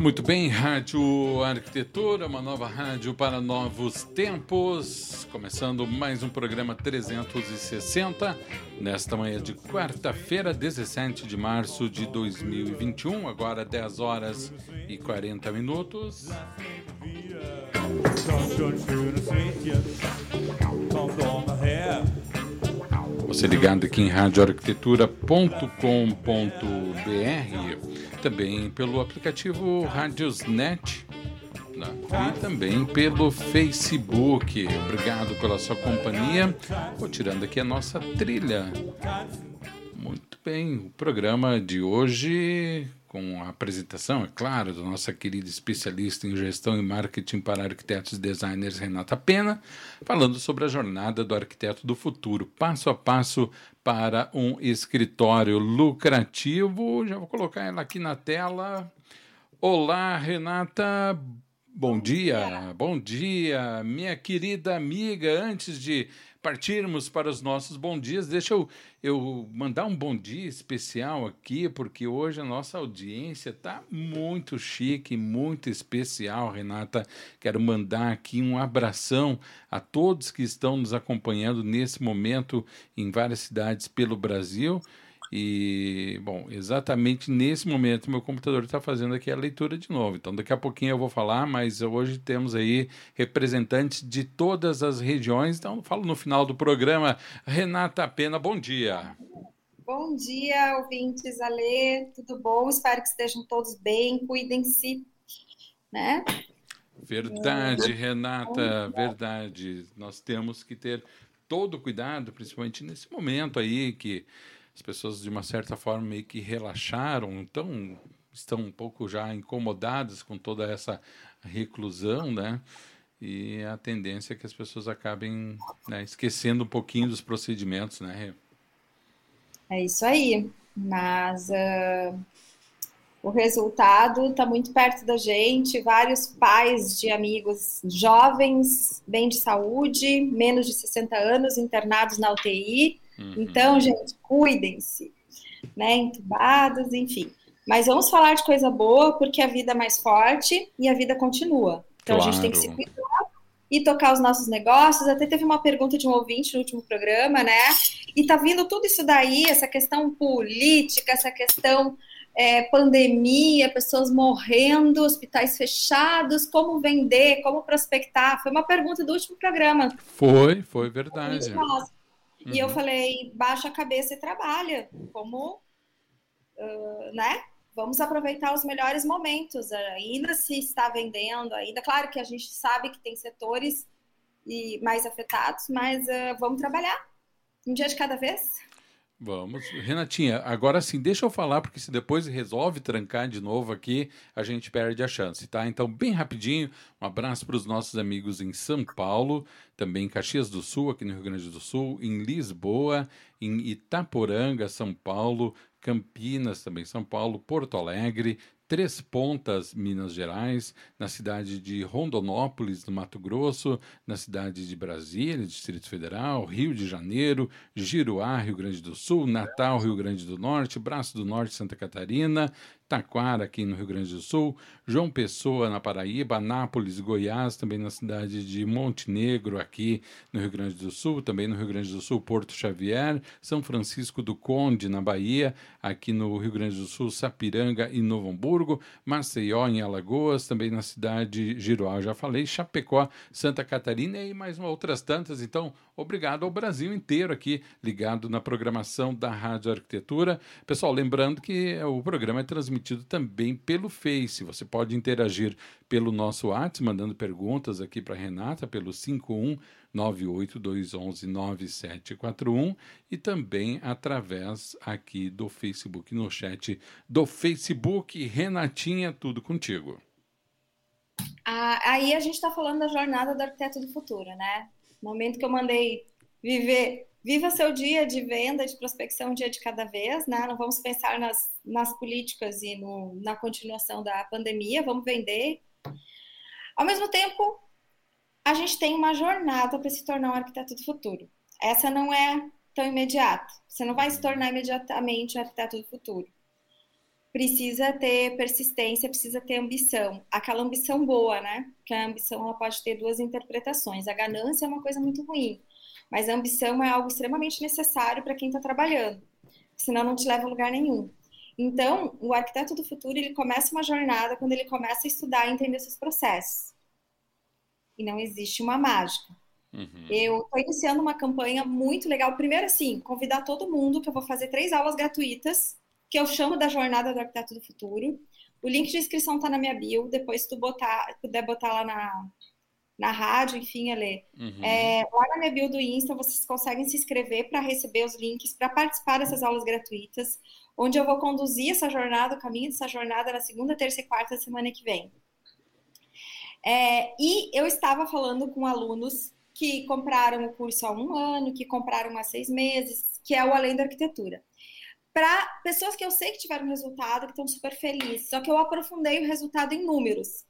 Muito bem, Rádio Arquitetura, uma nova rádio para novos tempos. Começando mais um programa 360, nesta manhã de quarta-feira, 17 de março de 2021, agora 10 horas e 40 minutos. Você ligado aqui em radioarquitetura.com.br, também pelo aplicativo Radiosnet né? e também pelo Facebook. Obrigado pela sua companhia. Vou tirando aqui a nossa trilha. Muito bem, o programa de hoje com a apresentação, é claro, da nossa querida especialista em gestão e marketing para arquitetos e designers, Renata Pena, falando sobre a jornada do arquiteto do futuro, passo a passo para um escritório lucrativo. Já vou colocar ela aqui na tela. Olá, Renata. Bom dia, bom dia, minha querida amiga. Antes de partirmos para os nossos bom dias, deixa eu, eu mandar um bom dia especial aqui, porque hoje a nossa audiência está muito chique, muito especial, Renata. Quero mandar aqui um abração a todos que estão nos acompanhando nesse momento em várias cidades pelo Brasil. E, bom, exatamente nesse momento meu computador está fazendo aqui a leitura de novo. Então, daqui a pouquinho eu vou falar, mas hoje temos aí representantes de todas as regiões. Então, falo no final do programa. Renata Pena, bom dia. Bom dia, ouvintes, Alê, tudo bom? Espero que estejam todos bem, cuidem-se, né? Verdade, Renata, verdade. Nós temos que ter todo o cuidado, principalmente nesse momento aí que as pessoas de uma certa forma meio que relaxaram, então estão um pouco já incomodadas com toda essa reclusão, né? E a tendência é que as pessoas acabem né, esquecendo um pouquinho dos procedimentos, né? É isso aí. Mas uh, o resultado está muito perto da gente. Vários pais de amigos jovens, bem de saúde, menos de 60 anos, internados na UTI Uhum. Então, gente, cuidem-se, né? Entubados, enfim. Mas vamos falar de coisa boa, porque a vida é mais forte e a vida continua. Então claro. a gente tem que se cuidar e tocar os nossos negócios. Até teve uma pergunta de um ouvinte no último programa, né? E tá vindo tudo isso daí, essa questão política, essa questão é, pandemia, pessoas morrendo, hospitais fechados, como vender, como prospectar? Foi uma pergunta do último programa. Foi, foi verdade. Uhum. E eu uhum. falei, baixa a cabeça e trabalha, como, uh, né? Vamos aproveitar os melhores momentos, ainda se está vendendo, ainda, claro que a gente sabe que tem setores e mais afetados, mas uh, vamos trabalhar um dia de cada vez. Vamos. Renatinha, agora sim, deixa eu falar, porque se depois resolve trancar de novo aqui, a gente perde a chance, tá? Então, bem rapidinho, um abraço para os nossos amigos em São Paulo, também em Caxias do Sul, aqui no Rio Grande do Sul, em Lisboa, em Itaporanga, São Paulo, Campinas, também São Paulo, Porto Alegre, Três Pontas, Minas Gerais, na cidade de Rondonópolis, no Mato Grosso, na cidade de Brasília, Distrito Federal, Rio de Janeiro, Giruá, Rio Grande do Sul, Natal, Rio Grande do Norte, Braço do Norte, Santa Catarina, Taquara, aqui no Rio Grande do Sul, João Pessoa, na Paraíba, Anápolis, Goiás, também na cidade de Montenegro, aqui no Rio Grande do Sul, também no Rio Grande do Sul, Porto Xavier, São Francisco do Conde, na Bahia, aqui no Rio Grande do Sul, Sapiranga e Novo Hamburgo, Maceió, em Alagoas, também na cidade de Giroá, já falei, Chapecó, Santa Catarina e mais outras tantas. Então, obrigado ao Brasil inteiro aqui ligado na programação da Rádio Arquitetura. Pessoal, lembrando que o programa é transmitido também pelo Face. Você pode interagir pelo nosso WhatsApp, mandando perguntas aqui para Renata pelo 51 982119741 e também através aqui do Facebook, no chat do Facebook. Renatinha, tudo contigo. aí a gente está falando da jornada do arquiteto do futuro, né? Momento que eu mandei viver, viva seu dia de venda, de prospecção um dia de cada vez, né? Não vamos pensar nas, nas políticas e no, na continuação da pandemia, vamos vender. Ao mesmo tempo, a gente tem uma jornada para se tornar um arquiteto do futuro. Essa não é tão imediata. Você não vai se tornar imediatamente um arquiteto do futuro precisa ter persistência, precisa ter ambição. Aquela ambição boa, né? Que a ambição ela pode ter duas interpretações. A ganância é uma coisa muito ruim, mas a ambição é algo extremamente necessário para quem está trabalhando, senão não te leva a lugar nenhum. Então, o arquiteto do futuro ele começa uma jornada quando ele começa a estudar e entender seus processos. E não existe uma mágica. Uhum. Eu estou iniciando uma campanha muito legal. Primeiro, assim, convidar todo mundo, que eu vou fazer três aulas gratuitas que eu chamo da Jornada do Arquiteto do Futuro. O link de inscrição está na minha bio, depois tu botar, puder botar lá na, na rádio, enfim, Ale. Uhum. É, lá na minha bio do Insta, vocês conseguem se inscrever para receber os links, para participar dessas aulas gratuitas, onde eu vou conduzir essa jornada, o caminho dessa jornada na segunda, terça e quarta semana que vem. É, e eu estava falando com alunos que compraram o curso há um ano, que compraram há seis meses, que é o Além da Arquitetura para pessoas que eu sei que tiveram resultado, que estão super felizes. Só que eu aprofundei o resultado em números.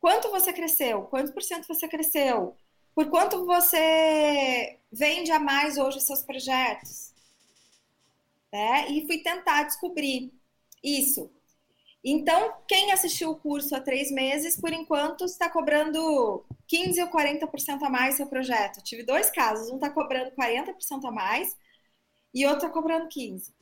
Quanto você cresceu? Quanto por cento você cresceu? Por quanto você vende a mais hoje os seus projetos? É, e fui tentar descobrir isso. Então, quem assistiu o curso há três meses, por enquanto, está cobrando 15 ou 40% a mais seu projeto. tive dois casos, um está cobrando 40% a mais e outro está cobrando 15%.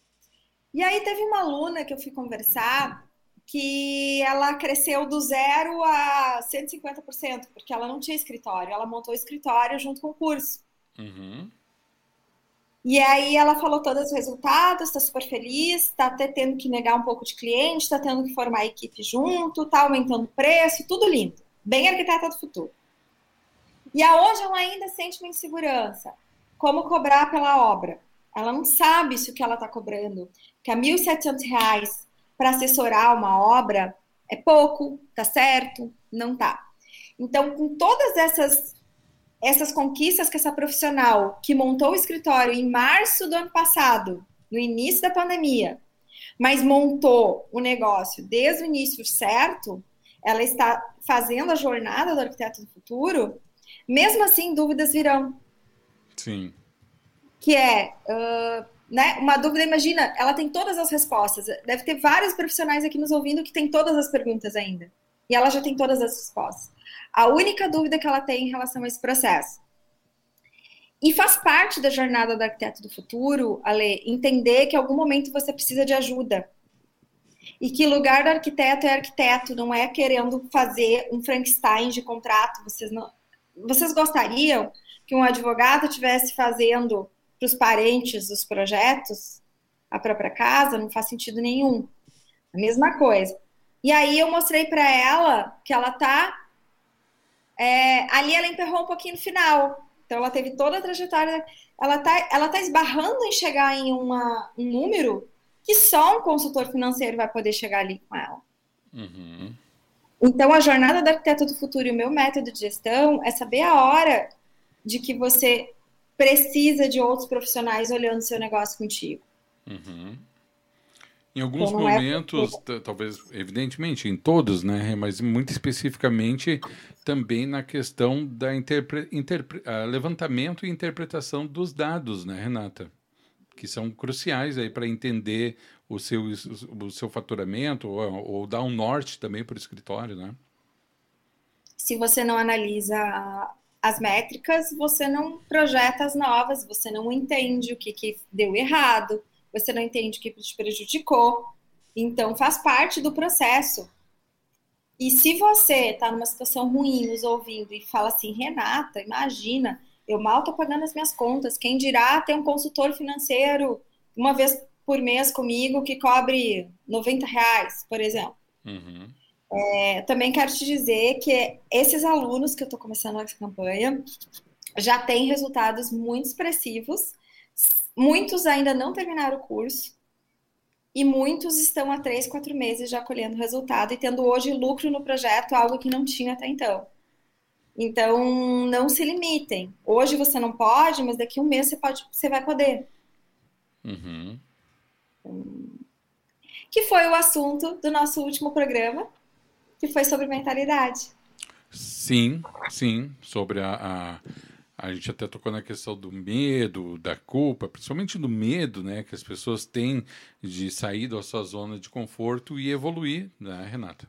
E aí teve uma aluna que eu fui conversar que ela cresceu do zero a 150%, porque ela não tinha escritório, ela montou o escritório junto com o curso. Uhum. E aí ela falou todos os resultados, está super feliz, está até tendo que negar um pouco de cliente, está tendo que formar a equipe junto, está aumentando o preço, tudo lindo. Bem arquiteta do futuro. E aonde ela ainda sente uma insegurança? Como cobrar pela obra? Ela não sabe se o que ela está cobrando que a R$ 1.700 para assessorar uma obra é pouco, tá certo? Não tá. Então, com todas essas essas conquistas que essa profissional que montou o escritório em março do ano passado, no início da pandemia, mas montou o negócio desde o início certo, ela está fazendo a jornada do arquiteto do futuro, mesmo assim, dúvidas virão. Sim. Que é, uh, né? Uma dúvida, imagina, ela tem todas as respostas. Deve ter vários profissionais aqui nos ouvindo que tem todas as perguntas ainda. E ela já tem todas as respostas. A única dúvida que ela tem em relação a esse processo. E faz parte da jornada do arquiteto do futuro, Ale, entender que em algum momento você precisa de ajuda. E que lugar do arquiteto é arquiteto, não é querendo fazer um Frankenstein de contrato. Vocês, não... Vocês gostariam que um advogado estivesse fazendo para os parentes dos projetos, a própria casa, não faz sentido nenhum. A mesma coisa. E aí eu mostrei para ela que ela tá. É, ali ela emperrou um pouquinho no final. Então ela teve toda a trajetória. Ela tá, ela tá esbarrando em chegar em uma, um número que só um consultor financeiro vai poder chegar ali com ela. Uhum. Então, a jornada da arquiteta do futuro e o meu método de gestão é saber a hora de que você precisa de outros profissionais olhando seu negócio contigo. Uhum. Em alguns então, momentos, é talvez, evidentemente, em todos, né? Mas muito especificamente também na questão da interpre, interpre, uh, levantamento e interpretação dos dados, né, Renata? Que são cruciais aí para entender o seu, o seu faturamento ou, ou dar um norte também para o escritório, né? Se você não analisa as métricas, você não projeta as novas, você não entende o que, que deu errado, você não entende o que te prejudicou. Então, faz parte do processo. E se você está numa situação ruim nos ouvindo e fala assim, Renata, imagina, eu mal estou pagando as minhas contas, quem dirá ter um consultor financeiro uma vez por mês comigo que cobre 90 reais, por exemplo. Uhum. É, também quero te dizer que esses alunos que eu estou começando essa campanha já têm resultados muito expressivos. Muitos ainda não terminaram o curso. e muitos estão há três, quatro meses já colhendo resultado e tendo hoje lucro no projeto, algo que não tinha até então. Então, não se limitem. Hoje você não pode, mas daqui a um mês você, pode, você vai poder. Uhum. Que foi o assunto do nosso último programa, que foi sobre mentalidade. Sim, sim, sobre a, a a gente até tocou na questão do medo, da culpa, principalmente do medo, né, que as pessoas têm de sair da sua zona de conforto e evoluir, né, Renata?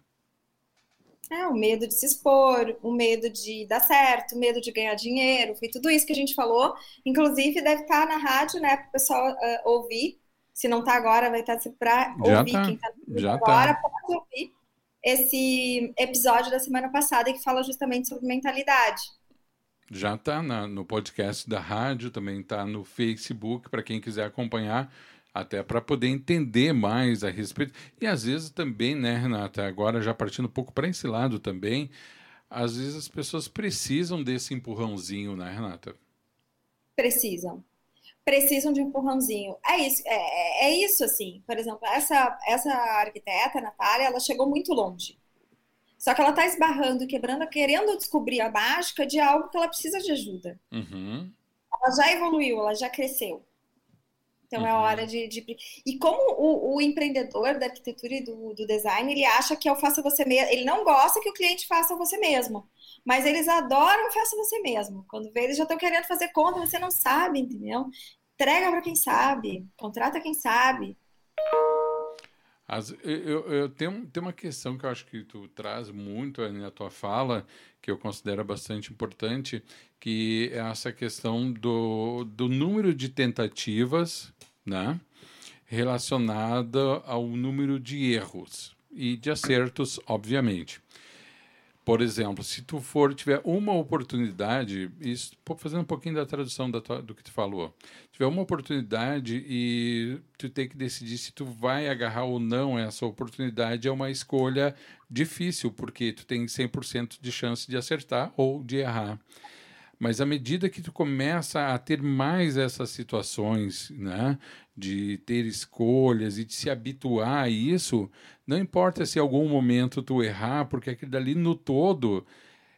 É, o medo de se expor, o medo de dar certo, o medo de ganhar dinheiro, foi tudo isso que a gente falou. Inclusive, deve estar na rádio, né, para o pessoal uh, ouvir. Se não está agora, vai estar para ouvir. Tá. Quem está Já agora tá. pode ouvir esse episódio da semana passada que fala justamente sobre mentalidade. Já está no podcast da rádio, também está no Facebook, para quem quiser acompanhar, até para poder entender mais a respeito. E às vezes também, né, Renata, agora já partindo um pouco para esse lado também, às vezes as pessoas precisam desse empurrãozinho, né, Renata? Precisam. Precisam de um empurrãozinho. É isso, é, é, é isso assim. Por exemplo, essa, essa arquiteta, Natália, ela chegou muito longe. Só que ela está esbarrando, quebrando, querendo descobrir a mágica de algo que ela precisa de ajuda. Uhum. Ela já evoluiu, ela já cresceu. Então uhum. é hora de, de, E como o, o, empreendedor da arquitetura e do, do, design, ele acha que é o faça você mesmo. Ele não gosta que o cliente faça você mesmo. Mas eles adoram o faça você mesmo. Quando vê, eles já estão querendo fazer conta, você não sabe, entendeu? Entrega para quem sabe, contrata quem sabe. As, eu, eu tenho, tenho uma questão que eu acho que tu traz muito na tua fala, que eu considero bastante importante, que é essa questão do, do número de tentativas, né? Relacionada ao número de erros e de acertos, obviamente. Por exemplo, se tu for tiver uma oportunidade, isso, fazendo um pouquinho da tradução da tua, do que tu falou, tiver uma oportunidade e tu tem que decidir se tu vai agarrar ou não essa oportunidade, é uma escolha difícil, porque tu tem 100% de chance de acertar ou de errar. Mas à medida que tu começa a ter mais essas situações, né, de ter escolhas e de se habituar a isso, não importa se em algum momento tu errar, porque aquilo dali no todo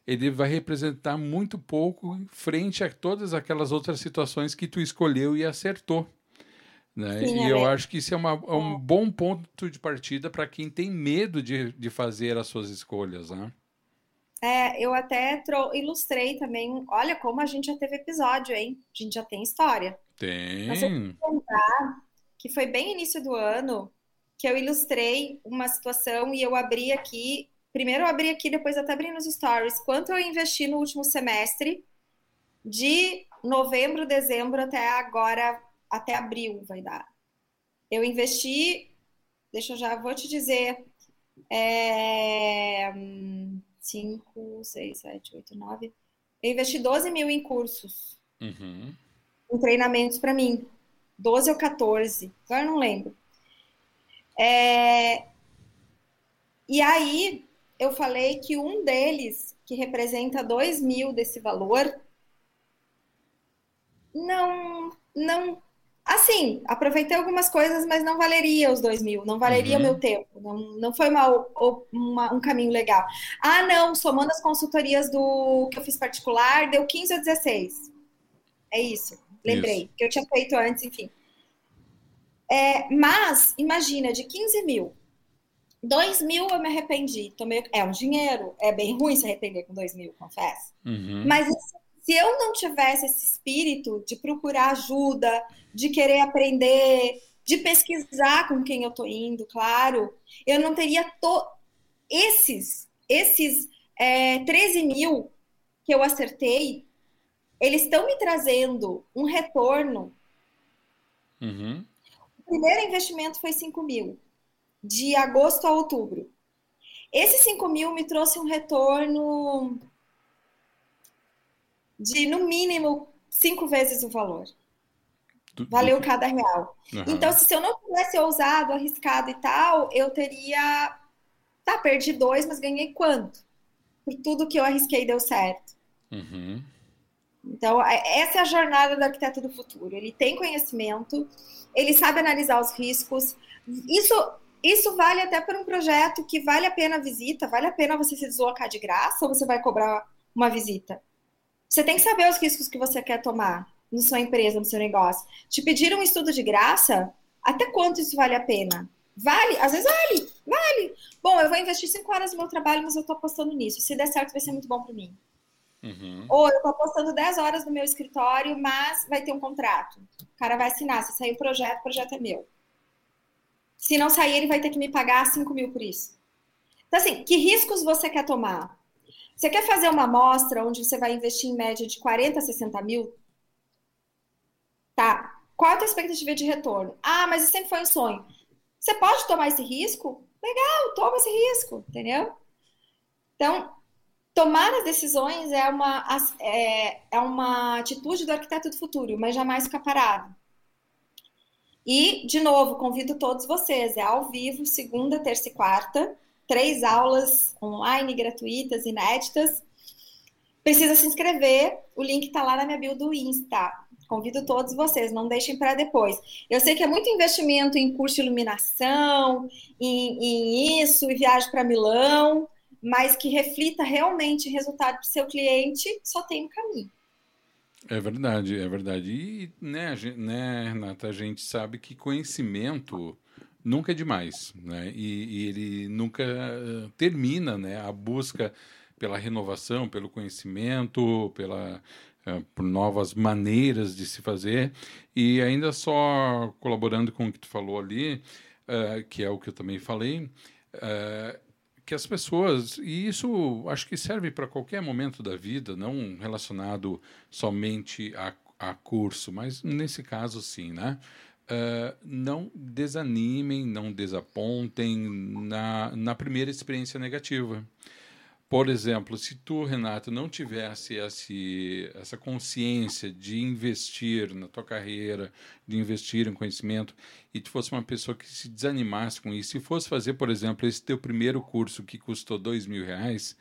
ele vai representar muito pouco frente a todas aquelas outras situações que tu escolheu e acertou. Né? Sim, e é eu acho que isso é, uma, é um bom ponto de partida para quem tem medo de, de fazer as suas escolhas. Né? É, eu até ilustrei também. Olha como a gente já teve episódio, hein? A gente já tem história. Tem. Mas eu contar que foi bem início do ano que eu ilustrei uma situação e eu abri aqui. Primeiro eu abri aqui, depois até abri nos stories. Quanto eu investi no último semestre, de novembro, dezembro até agora, até abril vai dar. Eu investi, deixa eu já, vou te dizer, é, 5, 6, 7, 8, 9. Eu investi 12 mil em cursos. Uhum. Em treinamentos para mim. 12 ou 14, agora não lembro. É... E aí eu falei que um deles, que representa 2 mil desse valor, não, não, assim, aproveitei algumas coisas, mas não valeria os 2 mil, não valeria o Uhum. meu tempo, não, não foi uma, uma- um caminho legal. Ah, não, somando as consultorias do que eu fiz particular, deu 15 ou 16. É isso, lembrei, que eu tinha feito antes, enfim. É, mas, imagina, de 15 mil, 2 mil eu me arrependi. Tomei, é um dinheiro, é bem ruim se arrepender com 2 mil, confesso. Uhum. Mas se eu não tivesse esse espírito de procurar ajuda, de querer aprender, de pesquisar com quem eu tô indo, claro, eu não teria to... esses, esses é, 13 mil que eu acertei, eles estão me trazendo um retorno Uhum. o primeiro investimento foi 5 mil, de agosto a outubro. Esse 5 mil me trouxe um retorno de, no mínimo, cinco vezes o valor. Valeu cada real. Aham. Então, se eu não tivesse ousado, arriscado e tal, eu teria. Tá, perdi dois, mas ganhei quanto? Por tudo que eu arrisquei deu certo. Uhum. Então, é, essa é a jornada do arquiteto do futuro. Ele tem conhecimento, ele sabe analisar os riscos. Isso, isso vale até para um projeto que vale a pena a visita, vale a pena você se deslocar de graça ou você vai cobrar uma visita. Você tem que saber os riscos que você quer tomar na sua empresa, no seu negócio. Te pediram um estudo de graça, até quanto isso vale a pena? Vale? Às vezes vale, vale. Bom, eu vou investir cinco horas no meu trabalho, mas eu estou apostando nisso. Se der certo, vai ser muito bom para mim. Uhum. Ou eu estou apostando 10 horas no meu escritório, mas vai ter um contrato. O cara vai assinar. Se sair o projeto, o projeto é meu. Se não sair, ele vai ter que me pagar 5 mil por isso. Então, assim, que riscos você quer tomar? Você quer fazer uma amostra onde você vai investir em média de 40 a 60 mil? Tá. Qual é a tua expectativa de retorno? Ah, mas isso sempre foi um sonho. Você pode tomar esse risco? Legal, toma esse risco, entendeu? Então, tomar as decisões é uma, é, é uma atitude do arquiteto do futuro, mas jamais ficar parado. E, de novo, convido todos vocês, é ao vivo, segunda, terça e quarta, três aulas online gratuitas, inéditas. Precisa se inscrever, o link está lá na minha bio do Insta. Convido todos vocês, não deixem para depois. Eu sei que é muito investimento em curso de iluminação, em, em isso, e viagem para Milão, mas que reflita realmente resultado para o seu cliente, só tem um caminho. É verdade, é verdade. E, né, gente, né, Renata, a gente sabe que conhecimento nunca é demais, né? E, e ele nunca uh, termina, né? A busca pela renovação, pelo conhecimento, pela uh, por novas maneiras de se fazer. E ainda só colaborando com o que tu falou ali, uh, que é o que eu também falei, que as pessoas, e isso acho que serve para qualquer momento da vida, não relacionado somente a, a curso, mas nesse caso sim, né? Uh, não desanimem, não desapontem na, na primeira experiência negativa. Por exemplo, se tu, Renato, não tivesse esse, essa consciência de investir na tua carreira, de investir em conhecimento, e tu fosse uma pessoa que se desanimasse com isso, se fosse fazer, por exemplo, esse teu primeiro curso que custou dois mil reais,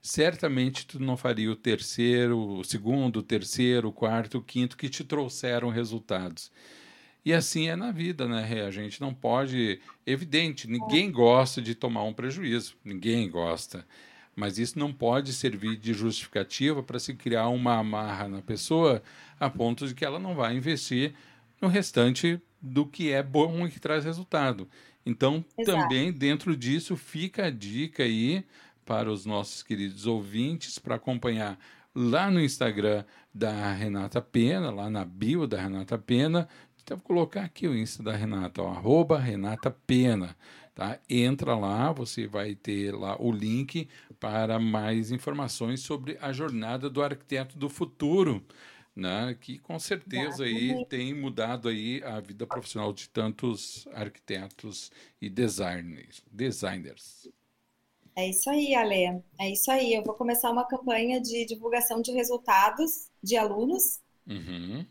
certamente tu não faria o terceiro, o segundo, o terceiro, o quarto, o quinto que te trouxeram resultados. E assim é na vida, né, Rê? A gente não pode. Evidente, ninguém gosta de tomar um prejuízo. Ninguém gosta. Mas isso não pode servir de justificativa para se criar uma amarra na pessoa a ponto de que ela não vai investir no restante do que é bom e que traz resultado. Então, Exato. também dentro disso fica a dica aí para os nossos queridos ouvintes para acompanhar lá no Instagram da Renata Pena, lá na bio da Renata Pena. Então, vou colocar aqui o Insta da Renata, ó, arroba Renata Pena. Tá? Entra lá, você vai ter lá o link para mais informações sobre a jornada do arquiteto do futuro, né? que com certeza aí tem mudado aí a vida profissional de tantos arquitetos e designers. designers. É isso aí, Ale. É isso aí. Eu vou começar uma campanha de divulgação de resultados de alunos. Uhum.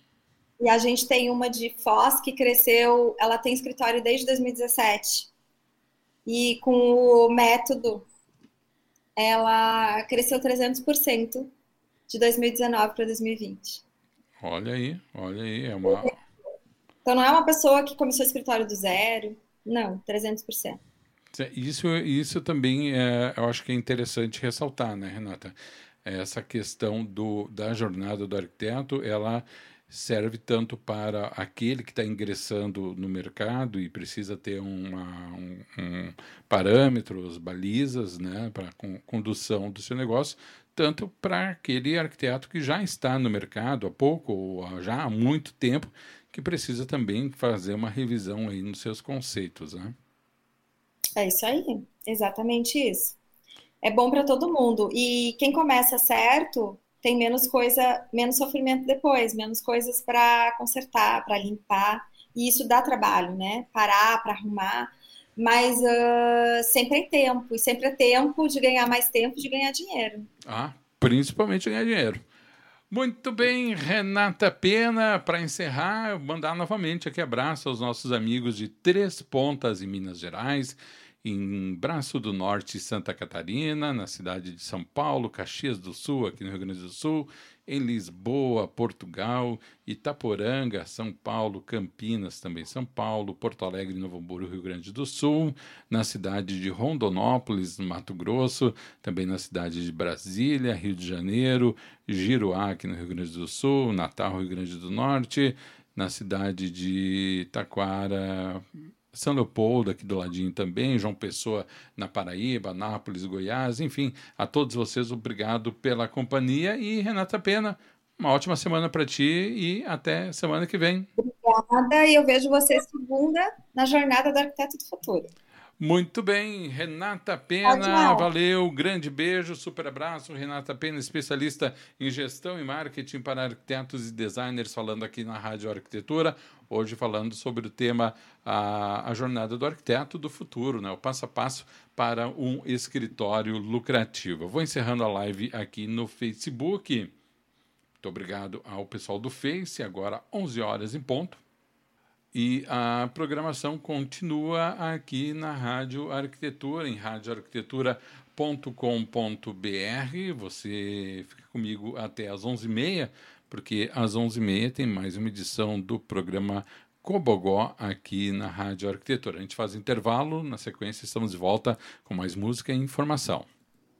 E a gente tem uma de Foz que cresceu, ela tem escritório desde 2017 e com o método ela cresceu 300% de 2019 para 2020. Olha aí, olha aí, é uma Então não é uma pessoa que começou o escritório do zero, não, 300%. Isso, isso também é, eu acho que é interessante ressaltar, né, Renata? Essa questão do, da jornada do arquiteto, ela serve tanto para aquele que está ingressando no mercado e precisa ter uma, um, um parâmetros, balizas né, para a condução do seu negócio, tanto para aquele arquiteto que já está no mercado há pouco ou já há muito tempo, que precisa também fazer uma revisão aí nos seus conceitos. Né? É isso aí, exatamente isso. É bom para todo mundo. E quem começa certo tem menos coisa, menos sofrimento depois, menos coisas para consertar, para limpar, e isso dá trabalho, né? Parar para arrumar, mas uh, sempre é tempo, e sempre é tempo de ganhar mais tempo, de ganhar dinheiro. Ah, principalmente ganhar dinheiro. Muito bem, Renata Pena, para encerrar, mandar novamente aqui abraço aos nossos amigos de Três Pontas em Minas Gerais em Braço do Norte, Santa Catarina, na cidade de São Paulo, Caxias do Sul, aqui no Rio Grande do Sul, em Lisboa, Portugal, Itaporanga, São Paulo, Campinas, também São Paulo, Porto Alegre, Novo Hamburgo, Rio Grande do Sul, na cidade de Rondonópolis, Mato Grosso, também na cidade de Brasília, Rio de Janeiro, Giruá, aqui no Rio Grande do Sul, Natal, Rio Grande do Norte, na cidade de Taquara, são Leopoldo, aqui do ladinho também, João Pessoa na Paraíba, Nápoles, Goiás, enfim, a todos vocês, obrigado pela companhia e Renata Pena, uma ótima semana para ti e até semana que vem. Obrigada, e eu vejo você segunda na Jornada do Arquiteto do Futuro. Muito bem, Renata Pena, valeu, grande beijo, super abraço. Renata Pena, especialista em gestão e marketing para arquitetos e designers, falando aqui na Rádio Arquitetura. Hoje falando sobre o tema a, a jornada do arquiteto do futuro, né? o passo a passo para um escritório lucrativo. Eu vou encerrando a live aqui no Facebook. Muito obrigado ao pessoal do Face, agora 11 horas em ponto. E a programação continua aqui na Rádio Arquitetura, em radioarquitetura.com.br. Você fica comigo até às 11h30, porque às 11h30 tem mais uma edição do programa Cobogó aqui na Rádio Arquitetura. A gente faz intervalo, na sequência estamos de volta com mais música e informação.